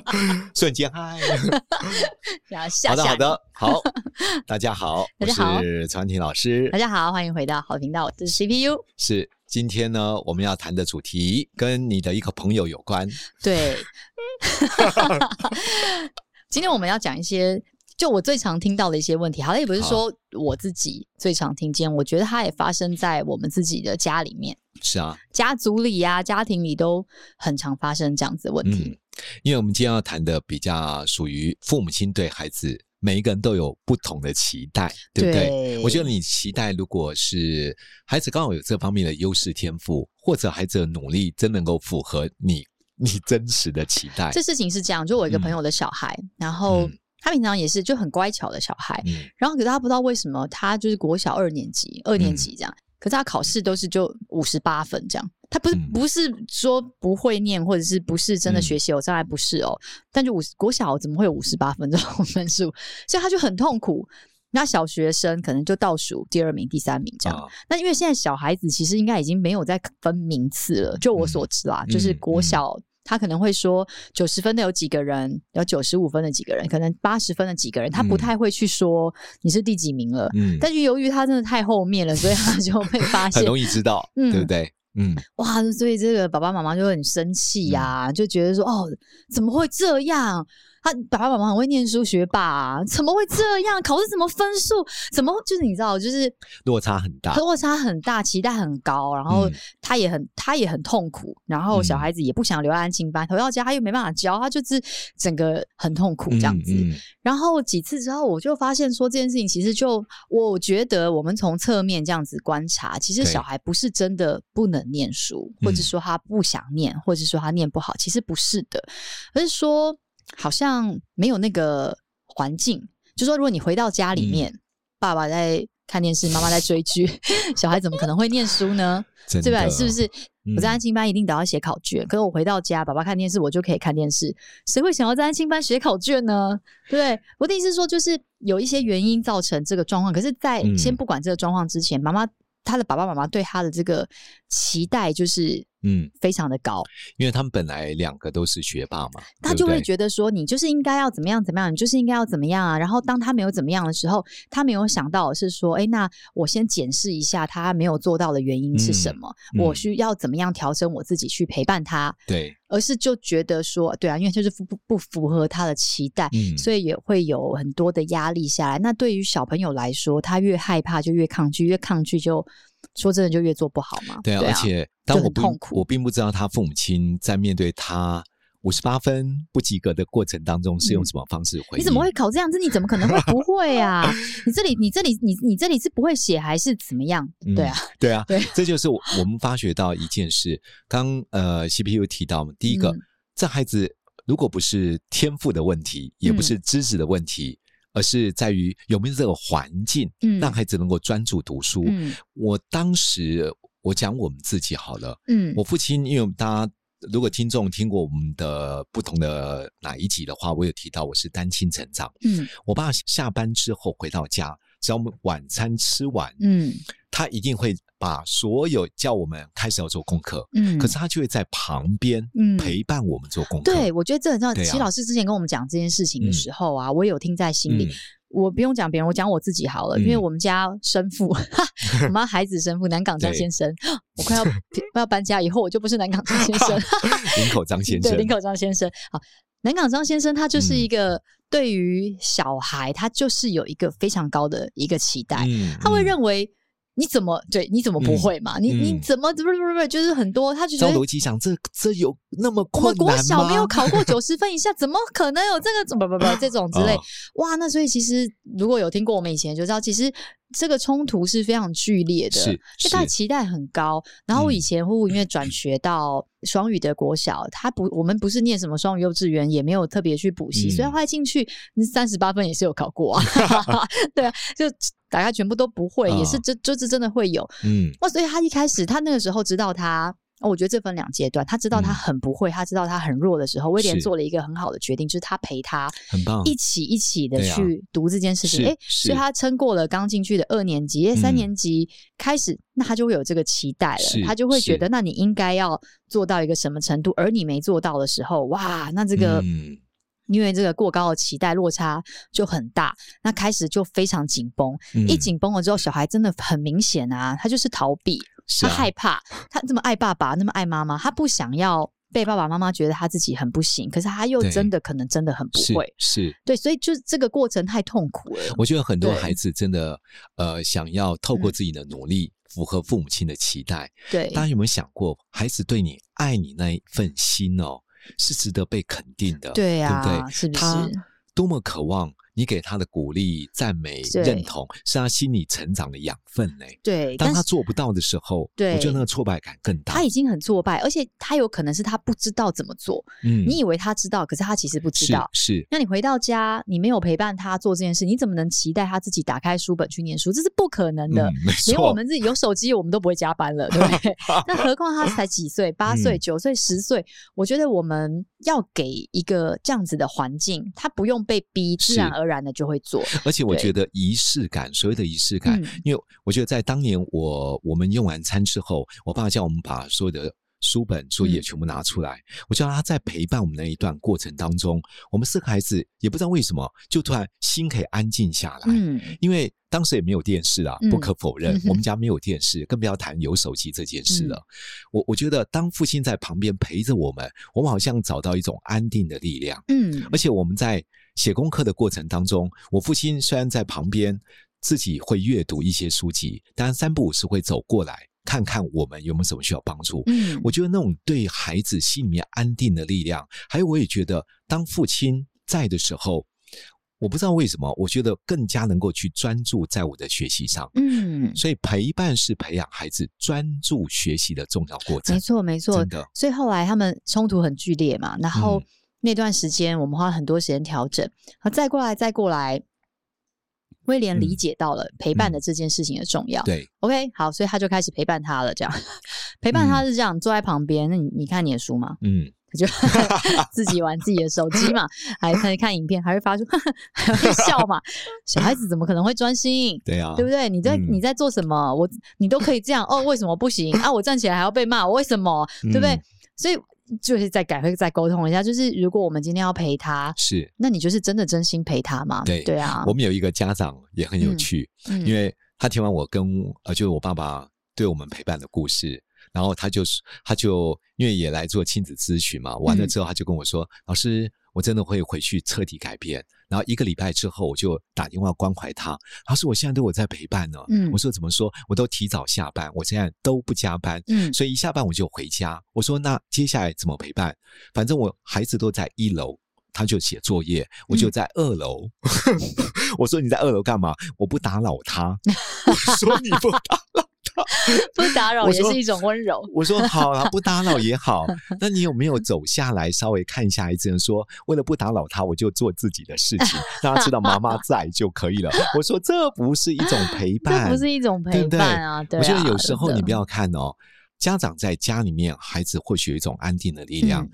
瞬间嗨！好的，好的，好，大家好，大家好，我是曹安婷老师，大家好，欢迎回到好频道，这是 CPU。是，今天呢，我们要谈的主题跟你的一个朋友有关。对，今天我们要讲一些，就我最常听到的一些问题。好像也不是说我自己最常听见，我觉得它也发生在我们自己的家里面。是啊，家族里啊，家庭里都很常发生这样子的问题。嗯，因为我们今天要谈的比较属于父母亲对孩子，每一个人都有不同的期待，对不对？对，我觉得你期待，如果是孩子刚好有这方面的优势天赋，或者孩子的努力真能够符合你你真实的期待。这事情是这样，就我一个朋友的小孩，嗯、然后他平常也是就很乖巧的小孩，嗯、然后可是他不知道为什么他就是国小二年级，二年级这样。嗯可是他考试都是就五十八分这样，他不是、嗯、不是说不会念，或者是不是真的学习有障碍，不是哦。嗯、但就五国小怎么会有五十八分这种分数？所以他就很痛苦。那小学生可能就倒数第二名、第三名这样。那、哦、因为现在小孩子其实应该已经没有在分名次了，就我所知啦，嗯、就是国小。他可能会说九十分的有几个人，有九十五分的几个人，可能八十分的几个人，他不太会去说你是第几名了。嗯，但是由于他真的太后面了，所以他 就会发现很容易知道，嗯、对不对？嗯，哇，所以这个爸爸妈妈就很生气呀、啊，嗯、就觉得说哦，怎么会这样？他爸爸妈妈很会念书，学霸、啊，怎么会这样？考试怎么分数？怎么就是你知道，就是落差很大，落差很大，期待很高，然后他也很、嗯、他也很痛苦，然后小孩子也不想留在安亲班，回到家他又没办法教，他就是整个很痛苦这样子。然后几次之后，我就发现说这件事情其实就我觉得我们从侧面这样子观察，其实小孩不是真的不能念书，或者说他不想念，或者说他念不好，其实不是的，而是说。好像没有那个环境，就说如果你回到家里面，嗯、爸爸在看电视，妈妈在追剧，小孩怎么可能会念书呢？的对吧？是不是？我在安亲班一定得要写考卷，嗯、可是我回到家，爸爸看电视，我就可以看电视。谁会想要在安亲班写考卷呢？对，我的意思是说，就是有一些原因造成这个状况。可是，在先不管这个状况之前，妈妈、嗯、他的爸爸妈妈对他的这个期待就是。嗯，非常的高，因为他们本来两个都是学霸嘛，他就会觉得说，你就是应该要怎么样怎么样，你就是应该要怎么样啊。然后当他没有怎么样的时候，他没有想到是说，哎，那我先检视一下他没有做到的原因是什么，嗯嗯、我需要怎么样调整我自己去陪伴他。对，而是就觉得说，对啊，因为就是不不符合他的期待，嗯、所以也会有很多的压力下来。那对于小朋友来说，他越害怕就越抗拒，越抗拒就。说真的，就越做不好嘛。对啊，对啊，而且当我不我并不知道他父母亲在面对他五十八分不及格的过程当中是用什么方式回。嗯、你怎么会考这样子？你怎么可能会不 会啊？你这里你这里你你这里是不会写还是怎么样？对啊，对啊，对，这就是我我们发觉到一件事。刚呃，CPU 提到嘛，第一个，嗯、这孩子如果不是天赋的问题，也不是知识的问题。嗯而是在于有没有这个环境，让孩子能够专注读书。嗯、我当时我讲我们自己好了，嗯，我父亲，因为大家如果听众听过我们的不同的哪一集的话，我有提到我是单亲成长，嗯，我爸下班之后回到家，只要我们晚餐吃完，嗯，他一定会把所有叫我们开始要做功课，嗯，可是他就会在旁边，嗯，陪伴我们做功课。对，我觉得这很重要。齐老师之前跟我们讲这件事情的时候啊，我有听在心里。我不用讲别人，我讲我自己好了，因为我们家生父，我妈孩子生父南港张先生，我快要快要搬家以后，我就不是南港张先生，林口张先生，对，林口张先生。好，南港张先生他就是一个对于小孩，他就是有一个非常高的一个期待，他会认为。你怎么对？你怎么不会嘛？嗯、你你怎么不不不不？就是很多，他就觉得逻辑想，这这有那么困难吗？我国小没有考过 九十分以下，怎么可能有这个？怎么不不不这种之类？哦、哇，那所以其实如果有听过我们以前就知道，其实这个冲突是非常剧烈的，因为他的期待很高。然后我以前呼呼因为转学到双语的国小，他不，我们不是念什么双语幼稚园，也没有特别去补习，嗯、所以后来进去三十八分也是有考过啊。对啊，就。大概全部都不会，嗯、也是这就是真的会有。嗯，哇所以他一开始，他那个时候知道他。我觉得这分两阶段，他知道他很不会，嗯、他知道他很弱的时候，威廉做了一个很好的决定，就是他陪他很棒，一起一起的去读这件事情。哎、啊，所以他撑过了刚进去的二年级，三年级开始，嗯、那他就会有这个期待了，他就会觉得，那你应该要做到一个什么程度，而你没做到的时候，哇，那这个。嗯因为这个过高的期待落差就很大，那开始就非常紧绷。嗯、一紧绷了之后，小孩真的很明显啊，他就是逃避，他害怕，他这么爱爸爸，那么爱妈妈，他不想要被爸爸妈妈觉得他自己很不行，可是他又真的可能真的很不会，是，是对，所以就是这个过程太痛苦了。我觉得很多孩子真的呃，想要透过自己的努力符合父母亲的期待。对，大家有没有想过，孩子对你爱你那一份心哦？是值得被肯定的，对呀，对不对？是不是？他多么渴望。你给他的鼓励、赞美、认同，是他心理成长的养分呢。对，当他做不到的时候，对，我觉得那个挫败感更大。他已经很挫败，而且他有可能是他不知道怎么做。嗯，你以为他知道，可是他其实不知道。是，那你回到家，你没有陪伴他做这件事，你怎么能期待他自己打开书本去念书？这是不可能的。没错，连我们自己有手机，我们都不会加班了，对不对？那何况他才几岁？八岁、九岁、十岁？我觉得我们要给一个这样子的环境，他不用被逼，自然而。自然的就会做，而且我觉得仪式感，所谓的仪式感，嗯、因为我觉得在当年我我们用完餐之后，我爸叫我们把所有的书本作业全部拿出来，嗯、我叫他在陪伴我们那一段过程当中，我们四个孩子也不知道为什么，就突然心可以安静下来，嗯，因为当时也没有电视啊，不可否认，嗯、我们家没有电视，更不要谈有手机这件事了。嗯、我我觉得当父亲在旁边陪着我们，我们好像找到一种安定的力量，嗯，而且我们在。写功课的过程当中，我父亲虽然在旁边自己会阅读一些书籍，但三不五时会走过来看看我们有没有什么需要帮助。嗯，我觉得那种对孩子心里面安定的力量，还有我也觉得当父亲在的时候，我不知道为什么，我觉得更加能够去专注在我的学习上。嗯，所以陪伴是培养孩子专注学习的重要过程。没错，没错，真的。所以后来他们冲突很剧烈嘛，然后。嗯那段时间，我们花很多时间调整，好，再过来，再过来，威廉理解到了陪伴的这件事情的重要。对，OK，好，所以他就开始陪伴他了。这样陪伴他是这样，嗯、坐在旁边，那你你看你的书吗？嗯，他就 自己玩自己的手机嘛，还可以看影片，还会发出 还会笑嘛。小孩子怎么可能会专心？对啊，对不对？你在、嗯、你在做什么？我你都可以这样哦，为什么不行啊？我站起来还要被骂，我为什么？对不对？嗯、所以。就是再改会再沟通一下，就是如果我们今天要陪他，是，那你就是真的真心陪他吗？对对啊，我们有一个家长也很有趣，嗯嗯、因为他听完我跟呃，就是我爸爸对我们陪伴的故事，然后他就是他就因为也来做亲子咨询嘛，完了之后他就跟我说，嗯、老师。我真的会回去彻底改变，然后一个礼拜之后，我就打电话关怀他。他说：“我现在都有在陪伴呢。”嗯，我说：“怎么说？我都提早下班，我现在都不加班。嗯，所以一下班我就回家。我说：那接下来怎么陪伴？反正我孩子都在一楼，他就写作业，我就在二楼。嗯、我说：你在二楼干嘛？我不打扰他。我说：你不打扰。” 不打扰也是一种温柔。我说 好啊，不打扰也好。那你有没有走下来稍微看一下孩子？说为了不打扰他，我就做自己的事情，让他知道妈妈在就可以了。我说这不是一种陪伴，这不是一种陪伴啊。对，我觉得有时候你不要看哦，家长在家里面，孩子或许有一种安定的力量。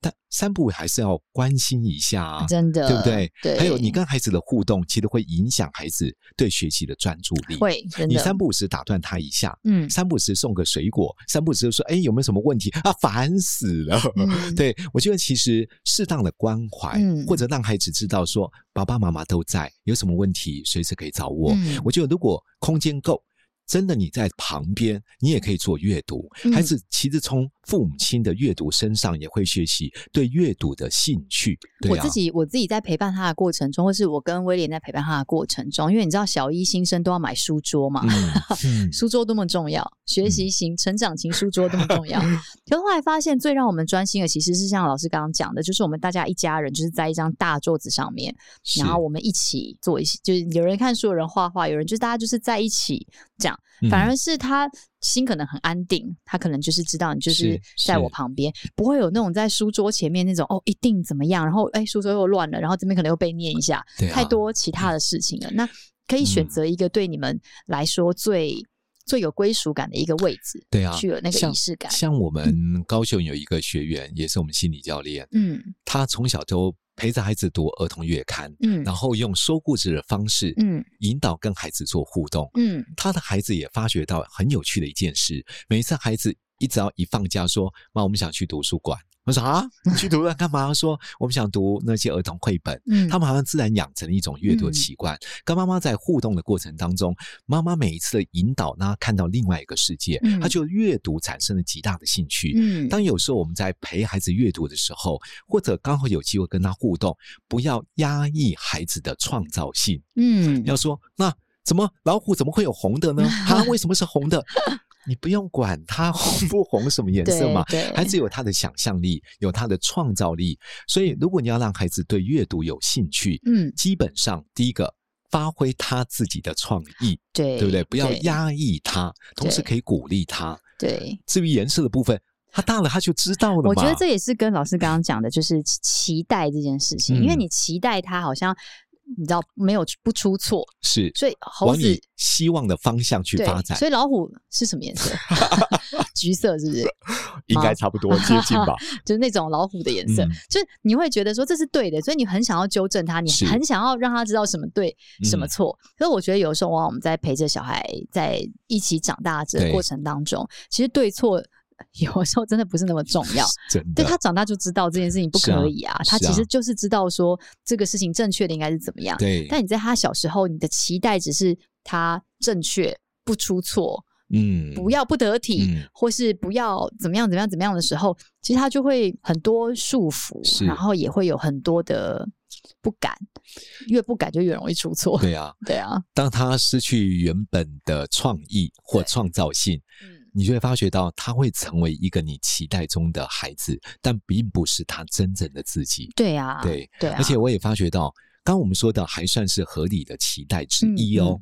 但三不五还是要关心一下啊，真的，对不对？对。还有你跟孩子的互动，其实会影响孩子对学习的专注力。会，你三步五时打断他一下，嗯，三步五时送个水果，三步五时说：“哎，有没有什么问题啊？烦死了。嗯”对，我觉得其实适当的关怀，嗯，或者让孩子知道说爸爸妈妈都在，有什么问题随时可以找我。嗯，我觉得如果空间够。真的，你在旁边，你也可以做阅读。孩子其实从父母亲的阅读身上也会学习对阅读的兴趣。对啊，我自己，我自己在陪伴他的过程中，或是我跟威廉在陪伴他的过程中，因为你知道小一新生都要买书桌嘛，嗯、书桌多么重要，学习型、嗯、成长型书桌多么重要。可是后来发现，最让我们专心的，其实是像老师刚刚讲的，就是我们大家一家人，就是在一张大桌子上面，然后我们一起做一些，就是有人看书，有人画画，有人就是大家就是在一起这样。反而是他心可能很安定，他可能就是知道你就是在我旁边，不会有那种在书桌前面那种哦，一定怎么样，然后哎，书桌又乱了，然后这边可能又被念一下，太多其他的事情了。那可以选择一个对你们来说最、嗯、最有归属感的一个位置。对啊，去了那个仪式感。像，像我们高雄有一个学员，嗯、也是我们心理教练，嗯，他从小就陪着孩子读儿童月刊，嗯，然后用说故事的方式，嗯，引导跟孩子做互动，嗯，他的孩子也发觉到很有趣的一件事，每一次孩子一只要一放假说，妈，我们想去图书馆。我说啊，你去图书馆干嘛？说我们想读那些儿童绘本。嗯，他们好像自然养成了一种阅读的习惯。嗯、跟妈妈在互动的过程当中，妈妈每一次的引导，让他看到另外一个世界，嗯、他就阅读产生了极大的兴趣。嗯，当有时候我们在陪孩子阅读的时候，或者刚好有机会跟他互动，不要压抑孩子的创造性。嗯，要说那怎么老虎怎么会有红的呢？它，为什么是红的？你不用管他红 不红什么颜色嘛，孩子有他的想象力，有他的创造力。所以，如果你要让孩子对阅读有兴趣，嗯，基本上第一个发挥他自己的创意，对，对不对？不要压抑他，同时可以鼓励他。对，至于颜色的部分，他大了他就知道了嘛。我觉得这也是跟老师刚刚讲的，就是期待这件事情，因为你期待他好像。你知道没有不出错是，所以猴子希望的方向去发展。所以老虎是什么颜色？橘色是不是？应该差不多接近吧。就是那种老虎的颜色，嗯、就是你会觉得说这是对的，所以你很想要纠正他，你很想要让他知道什么对什么错。所以我觉得有时候往往我们在陪着小孩在一起长大这个过程当中，其实对错。有时候真的不是那么重要。对，他长大就知道这件事情不可以啊，啊他其实就是知道说这个事情正确的应该是怎么样。对，但你在他小时候，你的期待只是他正确不出错，嗯，不要不得体，嗯、或是不要怎么样怎么样怎么样的时候，其实他就会很多束缚，然后也会有很多的不敢，越不敢就越容易出错。对啊，对啊。当他失去原本的创意或创造性，嗯。你就会发觉到，他会成为一个你期待中的孩子，但并不是他真正的自己。对呀，对对。而且我也发觉到，刚刚我们说的还算是合理的期待之一哦。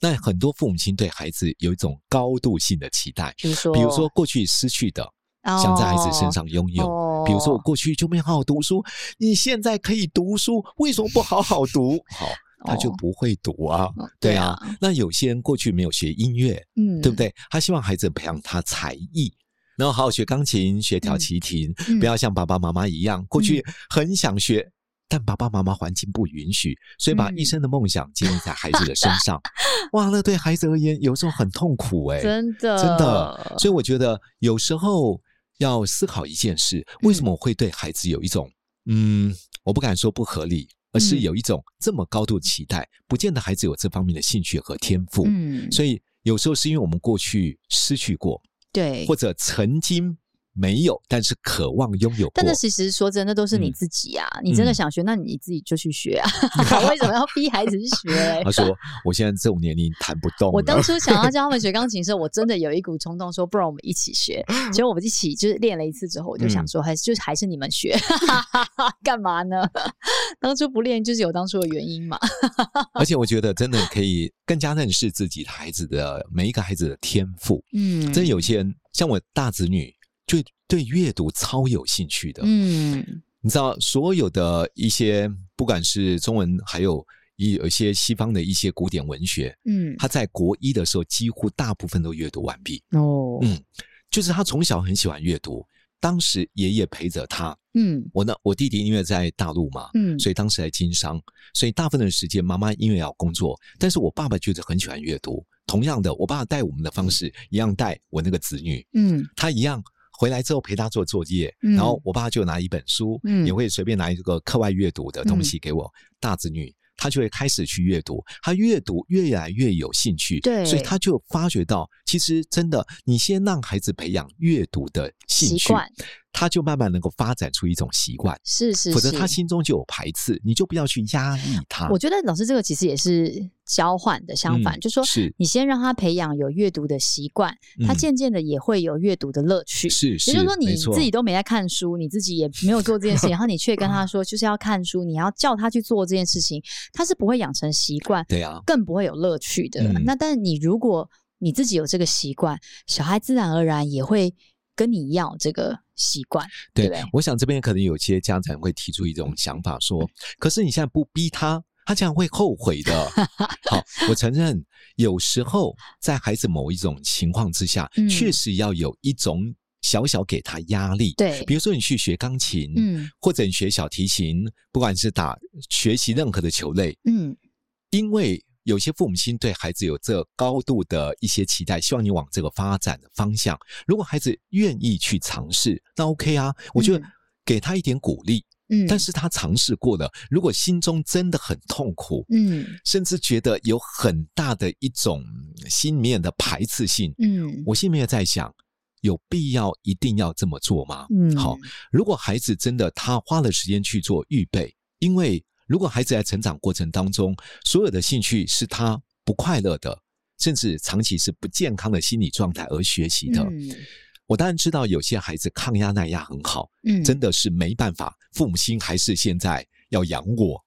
那很多父母亲对孩子有一种高度性的期待，比如说，比如说过去失去的，想在孩子身上拥有。比如说我过去就没好好读书，你现在可以读书，为什么不好好读？好。他就不会读啊，哦、对啊。对啊，那有些人过去没有学音乐，嗯，对不对？他希望孩子培养他才艺，然后好好学钢琴、学调齐琴，嗯、不要像爸爸妈妈一样，过去很想学，嗯、但爸爸妈妈环境不允许，所以把一生的梦想建立在孩子的身上。嗯、哇，那对孩子而言有时候很痛苦哎、欸，真的，真的。所以我觉得有时候要思考一件事：为什么我会对孩子有一种嗯，我不敢说不合理。而是有一种这么高度期待，不见得孩子有这方面的兴趣和天赋。嗯，所以有时候是因为我们过去失去过，对，或者曾经。没有，但是渴望拥有。但是其实说真的，都是你自己啊！嗯、你真的想学，嗯、那你自己就去学啊！为什么要逼孩子去学、欸？他说：“我现在这种年龄弹不动。”我当初想要教他们学钢琴的时候，我真的有一股冲动，说：“不然我们一起学。”结果我们一起就是练了一次之后，我就想说：“还是、嗯、就是还是你们学，干嘛呢？当初不练就是有当初的原因嘛。”而且我觉得真的可以更加认识自己的孩子的每一个孩子的天赋。嗯，真有些人像我大子女。就对阅读超有兴趣的，嗯，你知道，所有的一些不管是中文，还有一有一些西方的一些古典文学，嗯，他在国一的时候几乎大部分都阅读完毕，哦，嗯，就是他从小很喜欢阅读，当时爷爷陪着他，嗯，我呢，我弟弟因为在大陆嘛，嗯，所以当时在经商，所以大部分的时间妈妈因为要工作，但是我爸爸就是很喜欢阅读，同样的，我爸爸带我们的方式一样带我那个子女，嗯，他一样。回来之后陪他做作业，嗯、然后我爸就拿一本书，嗯、也会随便拿一个课外阅读的东西给我、嗯、大子女，他就会开始去阅读，他阅读越来越有兴趣，对，所以他就发觉到，其实真的，你先让孩子培养阅读的兴趣。他就慢慢能够发展出一种习惯，是是是，否则他心中就有排斥，你就不要去压抑他。我觉得老师这个其实也是交换的，相反，嗯、就说，是你先让他培养有阅读的习惯，嗯、他渐渐的也会有阅读的乐趣。是是，也就是说，你自己都没在看书，你自己也没有做这件事情，然后你却跟他说就是要看书，你要叫他去做这件事情，他是不会养成习惯，对啊，更不会有乐趣的。嗯、那但是你如果你自己有这个习惯，小孩自然而然也会。跟你要这个习惯，对，对，对，我想这边可能有些家长会提出一种想法说，可是你现在不逼他，他这样会后悔的。好，我承认，有时候在孩子某一种情况之下，嗯、确实要有一种小小给他压力。对，比如说你去学钢琴，嗯，或者你学小提琴，不管是打学习任何的球类，嗯，因为有些父母亲对孩子有这高度的一些期待，希望你往这个发展的方向。如果孩子愿意去尝试，那 OK 啊，我觉得给他一点鼓励。嗯，但是他尝试过了，如果心中真的很痛苦，嗯，甚至觉得有很大的一种心里面的排斥性，嗯，我心里面在想，有必要一定要这么做吗？嗯，好，如果孩子真的他花了时间去做预备，因为如果孩子在成长过程当中，所有的兴趣是他不快乐的，甚至长期是不健康的心理状态而学习的。嗯我当然知道有些孩子抗压耐压很好，嗯，真的是没办法，父母亲还是现在要养我。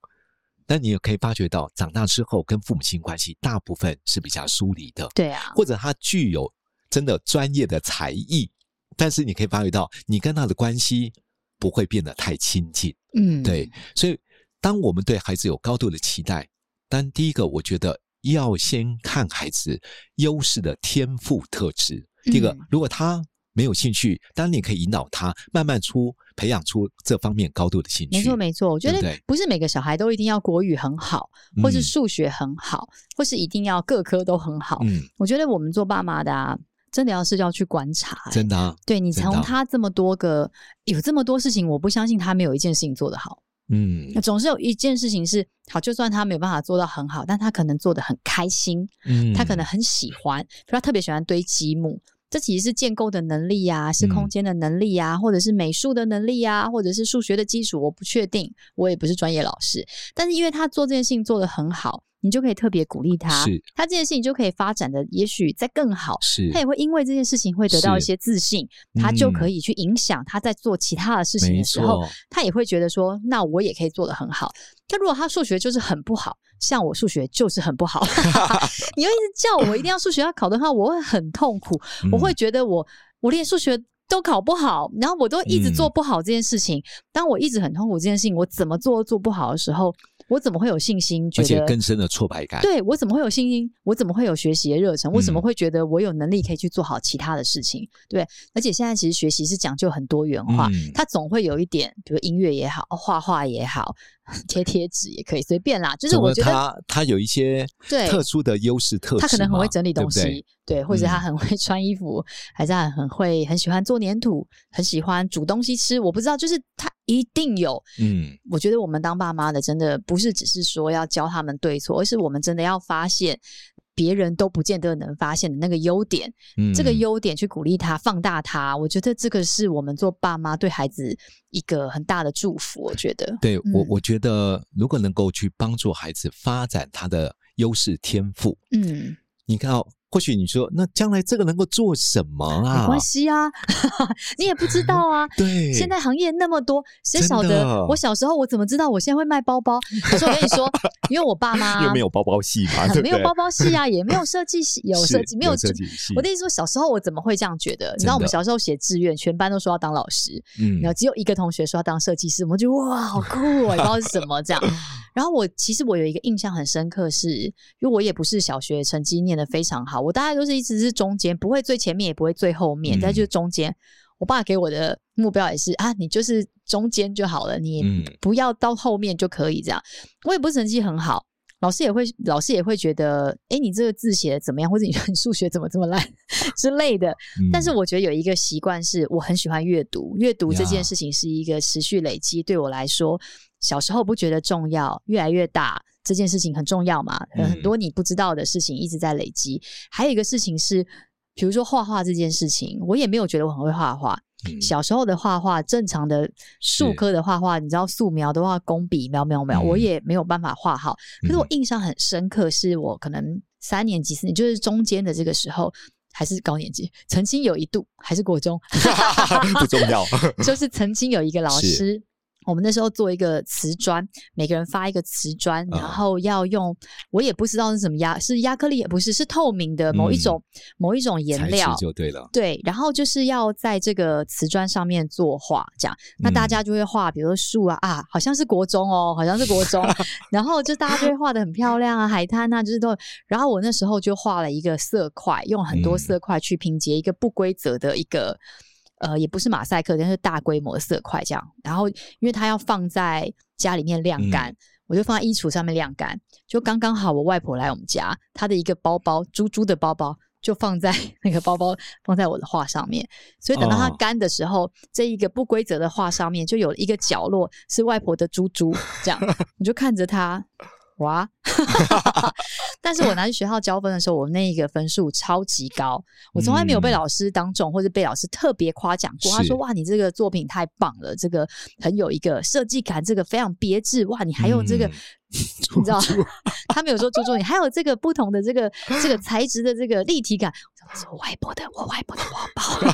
但你也可以发觉到，长大之后跟父母亲关系大部分是比较疏离的，对啊，或者他具有真的专业的才艺，但是你可以发觉到，你跟他的关系不会变得太亲近，嗯，对。所以，当我们对孩子有高度的期待，但第一个，我觉得要先看孩子优势的天赋特质。第一个，如果他没有兴趣，当然你可以引导他慢慢出培养出这方面高度的兴趣。没错，没错。我觉得不是每个小孩都一定要国语很好，或是数学很好，嗯、或是一定要各科都很好。嗯，我觉得我们做爸妈的啊，真的要是要去观察、欸。真的、啊，对你从他这么多个有这么多事情，我不相信他没有一件事情做得好。嗯，总是有一件事情是好，就算他没有办法做到很好，但他可能做的很开心。嗯，他可能很喜欢，比如他特别喜欢堆积木。这其实是建构的能力呀，是空间的能力呀，或者是美术的能力呀，或者是数学的基础，我不确定，我也不是专业老师。但是因为他做这件事情做的很好，你就可以特别鼓励他，是他这件事情就可以发展的也许再更好。是他也会因为这件事情会得到一些自信，他就可以去影响他在做其他的事情的时候，他也会觉得说，那我也可以做得很好。但如果他数学就是很不好。像我数学就是很不好，你又一直叫我一定要数学要考的话，我会很痛苦，嗯、我会觉得我我连数学都考不好，然后我都一直做不好这件事情。嗯、当我一直很痛苦这件事情，我怎么做都做不好的时候，我怎么会有信心？觉得，而且更深的挫败感。对，我怎么会有信心？我怎么会有学习的热忱？我怎么会觉得我有能力可以去做好其他的事情？对，而且现在其实学习是讲究很多元化，嗯、它总会有一点，比如音乐也好，画画也好。贴贴纸也可以随便啦，就是我觉得他他有一些特殊的优势特质，他可能很会整理东西，对，对，对，或者他很会穿衣服，嗯、还是他很会很喜欢做粘土，很喜欢煮东西吃，我不知道，就是他一定有。嗯，我觉得我们当爸妈的，真的不是只是说要教他们对错，而是我们真的要发现。别人都不见得能发现的那个优点，嗯、这个优点去鼓励他、放大他，我觉得这个是我们做爸妈对孩子一个很大的祝福。我觉得，对、嗯、我，我觉得如果能够去帮助孩子发展他的优势天赋，嗯，你看哦。或许你说，那将来这个能够做什么啊？没关系啊，你也不知道啊。对，现在行业那么多，谁晓得？我小时候我怎么知道我现在会卖包包？可是我跟你说，因为我爸妈又没有包包系嘛，没有包包系啊，也没有设计系，有设计没有设计系。我跟你说，小时候我怎么会这样觉得？你知道我们小时候写志愿，全班都说要当老师，嗯，然后只有一个同学说要当设计师，我们就哇，好酷哦！也不知道是什么这样。然后我其实我有一个印象很深刻，是因为我也不是小学成绩念的非常好。我大概都是一直是中间，不会最前面，也不会最后面，嗯、但就是中间。我爸给我的目标也是啊，你就是中间就好了，你不要到后面就可以这样。嗯、我也不是成绩很好，老师也会老师也会觉得，哎，你这个字写的怎么样，或者你 数学怎么这么烂之类的。嗯、但是我觉得有一个习惯是，我很喜欢阅读，阅读这件事情是一个持续累积，对我来说，小时候不觉得重要，越来越大。这件事情很重要嘛？很多你不知道的事情一直在累积。嗯、还有一个事情是，比如说画画这件事情，我也没有觉得我很会画画。嗯、小时候的画画，正常的术科的画画，你知道素描的话，工笔描描描，嗯、我也没有办法画好。可是我印象很深刻，是我可能三年级、四年，就是中间的这个时候，还是高年级，曾经有一度还是国中，不重要，就是曾经有一个老师。我们那时候做一个瓷砖，每个人发一个瓷砖，然后要用，嗯、我也不知道是什么压，是亚克力也不是，是透明的某一种、嗯、某一种颜料就对了。对，然后就是要在这个瓷砖上面作画，这样，那大家就会画，比如说树啊啊，好像是国中哦，好像是国中，然后就大家就会画的很漂亮啊，海滩啊，就是都。然后我那时候就画了一个色块，用很多色块去拼接一个不规则的一个。呃，也不是马赛克，但是大规模的色块这样。然后，因为它要放在家里面晾干，嗯、我就放在衣橱上面晾干。就刚刚好，我外婆来我们家，她的一个包包，猪猪的包包，就放在 那个包包，放在我的画上面。所以等到它干的时候，哦、这一个不规则的画上面就有了一个角落是外婆的猪猪，这样，我就看着它。哇！但是我拿去学校交分的时候，我那一个分数超级高，我从来没有被老师当众或者被老师特别夸奖过。他说：“哇，你这个作品太棒了，这个很有一个设计感，这个非常别致。哇，你还有这个，嗯、你知道？他没有说注重你，还有这个不同的这个这个材质的这个立体感。我说我外婆的，我外婆的宝宝。”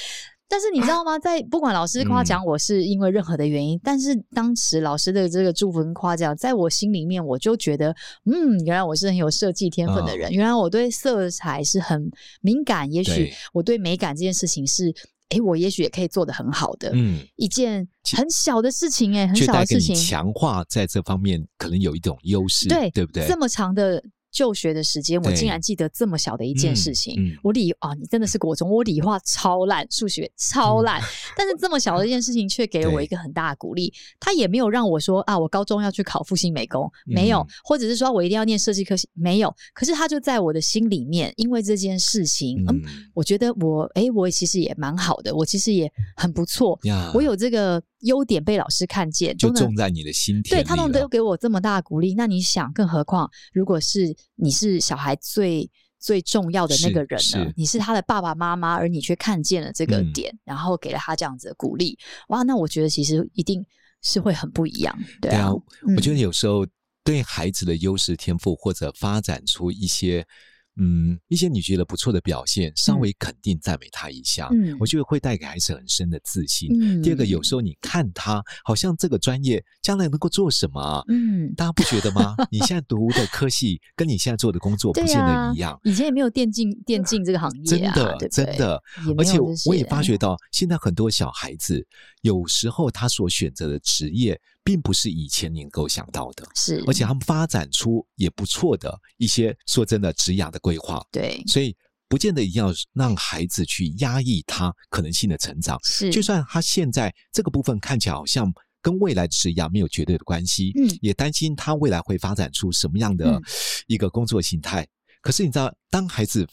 但是你知道吗？在不管老师夸奖我是因为任何的原因，嗯、但是当时老师的这个祝福跟夸奖，在我心里面，我就觉得，嗯，原来我是很有设计天分的人，哦、原来我对色彩是很敏感，也许我对美感这件事情是，哎对，我也许也可以做得很好的，嗯，一件很小的事情、欸，哎，很小的事情，强化在这方面可能有一种优势，对，对不对？这么长的。就学的时间，我竟然记得这么小的一件事情。嗯嗯、我理啊，你真的是国中，我理化超烂，数学超烂，嗯、但是这么小的一件事情却给了我一个很大的鼓励。他也没有让我说啊，我高中要去考复兴美工，没有，嗯、或者是说我一定要念设计科系，没有。可是他就在我的心里面，因为这件事情，嗯，嗯我觉得我，哎，我其实也蛮好的，我其实也很不错，我有这个。优点被老师看见，就种在你的心田。对，他们都给我这么大的鼓励，那你想，更何况如果是你是小孩最最重要的那个人呢？你是他的爸爸妈妈，而你却看见了这个点，嗯、然后给了他这样子的鼓励，哇，那我觉得其实一定是会很不一样。对啊，对啊嗯、我觉得有时候对孩子的优势天赋或者发展出一些。嗯，一些你觉得不错的表现，稍微肯定赞美他一下，嗯，我觉得会带给孩子很深的自信。嗯，第二个，有时候你看他好像这个专业将来能够做什么，嗯，大家不觉得吗？你现在读的科系跟你现在做的工作不见得一样，以前也没有电竞电竞这个行业，真的真的，而且我也发觉到，现在很多小孩子有时候他所选择的职业。并不是以前你能够想到的，是，而且他们发展出也不错的一些，说真的，职涯的规划，对，所以不见得一定要让孩子去压抑他可能性的成长，是，就算他现在这个部分看起来好像跟未来的职涯没有绝对的关系，嗯，也担心他未来会发展出什么样的一个工作形态。嗯、可是你知道，当孩子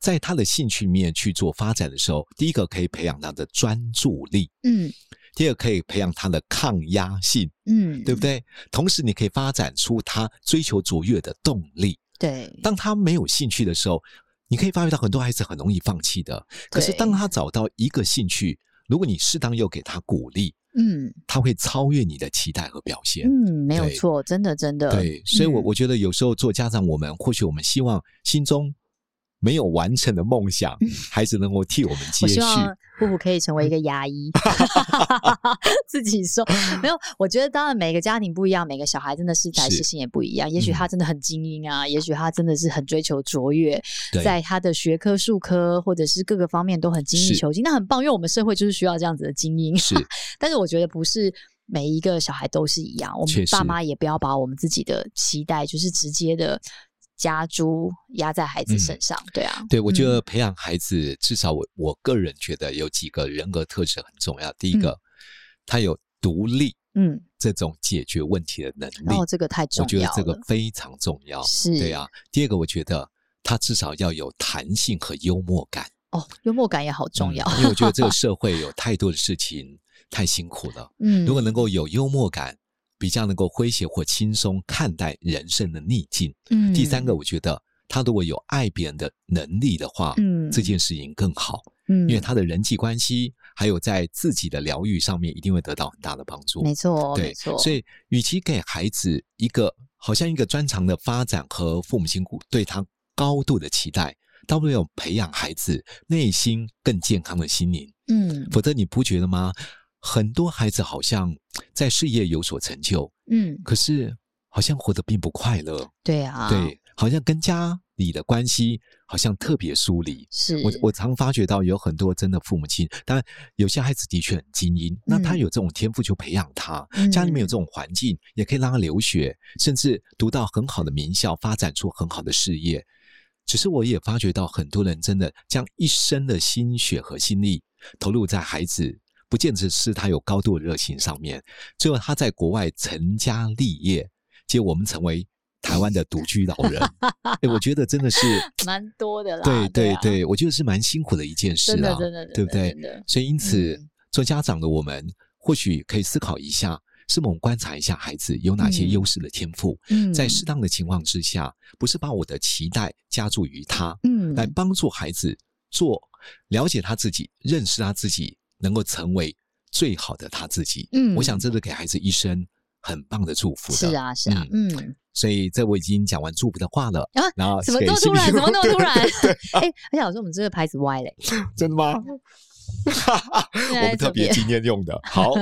在他的兴趣面去做发展的时候，第一个可以培养他的专注力，嗯。第二，可以培养他的抗压性，嗯，对不对？同时，你可以发展出他追求卓越的动力。对，当他没有兴趣的时候，你可以发觉到很多孩子很容易放弃的。可是，当他找到一个兴趣，如果你适当又给他鼓励，嗯，他会超越你的期待和表现。嗯，没有错，真的，真的。对，所以我我觉得有时候做家长，我们或许我们希望心中。没有完成的梦想，孩子能够替我们接续。我希望布布可以成为一个牙医，自己说没有。我觉得当然每个家庭不一样，每个小孩真的是在事性也不一样。也许他真的很精英啊，嗯、也许他真的是很追求卓越，在他的学科、术科或者是各个方面都很精益求精，那很棒。因为我们社会就是需要这样子的精英。是，但是我觉得不是每一个小孩都是一样。我们爸妈也不要把我们自己的期待就是直接的。家猪压在孩子身上，嗯、对啊，对，我觉得培养孩子，嗯、至少我我个人觉得有几个人格特质很重要。第一个，嗯、他有独立，嗯，这种解决问题的能力，哦，这个太重要，我觉得这个非常重要，是，对啊。第二个，我觉得他至少要有弹性和幽默感，哦，幽默感也好重要，嗯、因为我觉得这个 社会有太多的事情太辛苦了，嗯，如果能够有幽默感。比较能够诙谐或轻松看待人生的逆境。嗯，第三个，我觉得他如果有爱别人的能力的话，嗯，这件事情更好。嗯，因为他的人际关系还有在自己的疗愈上面，一定会得到很大的帮助。没错，对，没错。所以，与其给孩子一个好像一个专长的发展和父母亲鼓对他高度的期待，倒不如培养孩子内心更健康的心灵。嗯，否则你不觉得吗？很多孩子好像在事业有所成就，嗯，可是好像活得并不快乐。对啊，对，好像跟家里的关系好像特别疏离。是我我常发觉到有很多真的父母亲，当然有些孩子的确很精英，嗯、那他有这种天赋就培养他，嗯、家里面有这种环境，也可以让他留学，甚至读到很好的名校，发展出很好的事业。只是我也发觉到很多人真的将一生的心血和心力投入在孩子。不见得是他有高度的热情上面，最后他在国外成家立业，结果我们成为台湾的独居老人。哎，我觉得真的是 蛮多的啦。对对对，我觉得是蛮辛苦的一件事啦，真的，对不对？所以因此，做家长的我们或许可以思考一下，是否观察一下孩子有哪些优势的天赋，在适当的情况之下，不是把我的期待加注于他，嗯，来帮助孩子做了解他自己，认识他自己。能够成为最好的他自己，嗯，我想这是给孩子一生很棒的祝福的。是啊，是啊，嗯，嗯，所以这我已经讲完祝福的话了。啊，然后怎么那么突然？怎么那么突然？哎，而且老师，我们这个牌子歪嘞，真的吗？我们特别今天用的。好，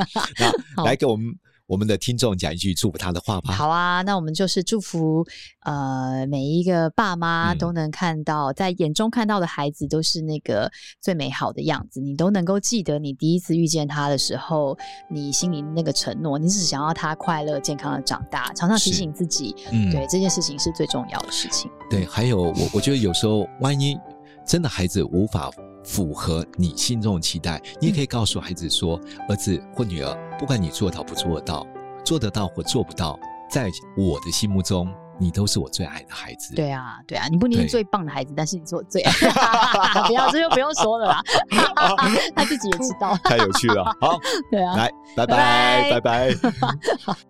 那来给我们。我们的听众讲一句祝福他的话吧。好啊，那我们就是祝福呃每一个爸妈都能看到，嗯、在眼中看到的孩子都是那个最美好的样子。你都能够记得你第一次遇见他的时候，你心里那个承诺，你只想要他快乐健康的长大。常常提醒自己，嗯、对这件事情是最重要的事情。对，还有我我觉得有时候万一真的孩子无法。符合你心中的期待，你也可以告诉孩子说：“儿子或女儿，不管你做到不做得到，做得到或做不到，在我的心目中，你都是我最爱的孩子。”对啊，对啊，你不一定是最棒的孩子，但是你是我最爱。不要，这就不用说了啦，他自己也知道。太有趣了，好，对啊，来，拜拜，拜拜。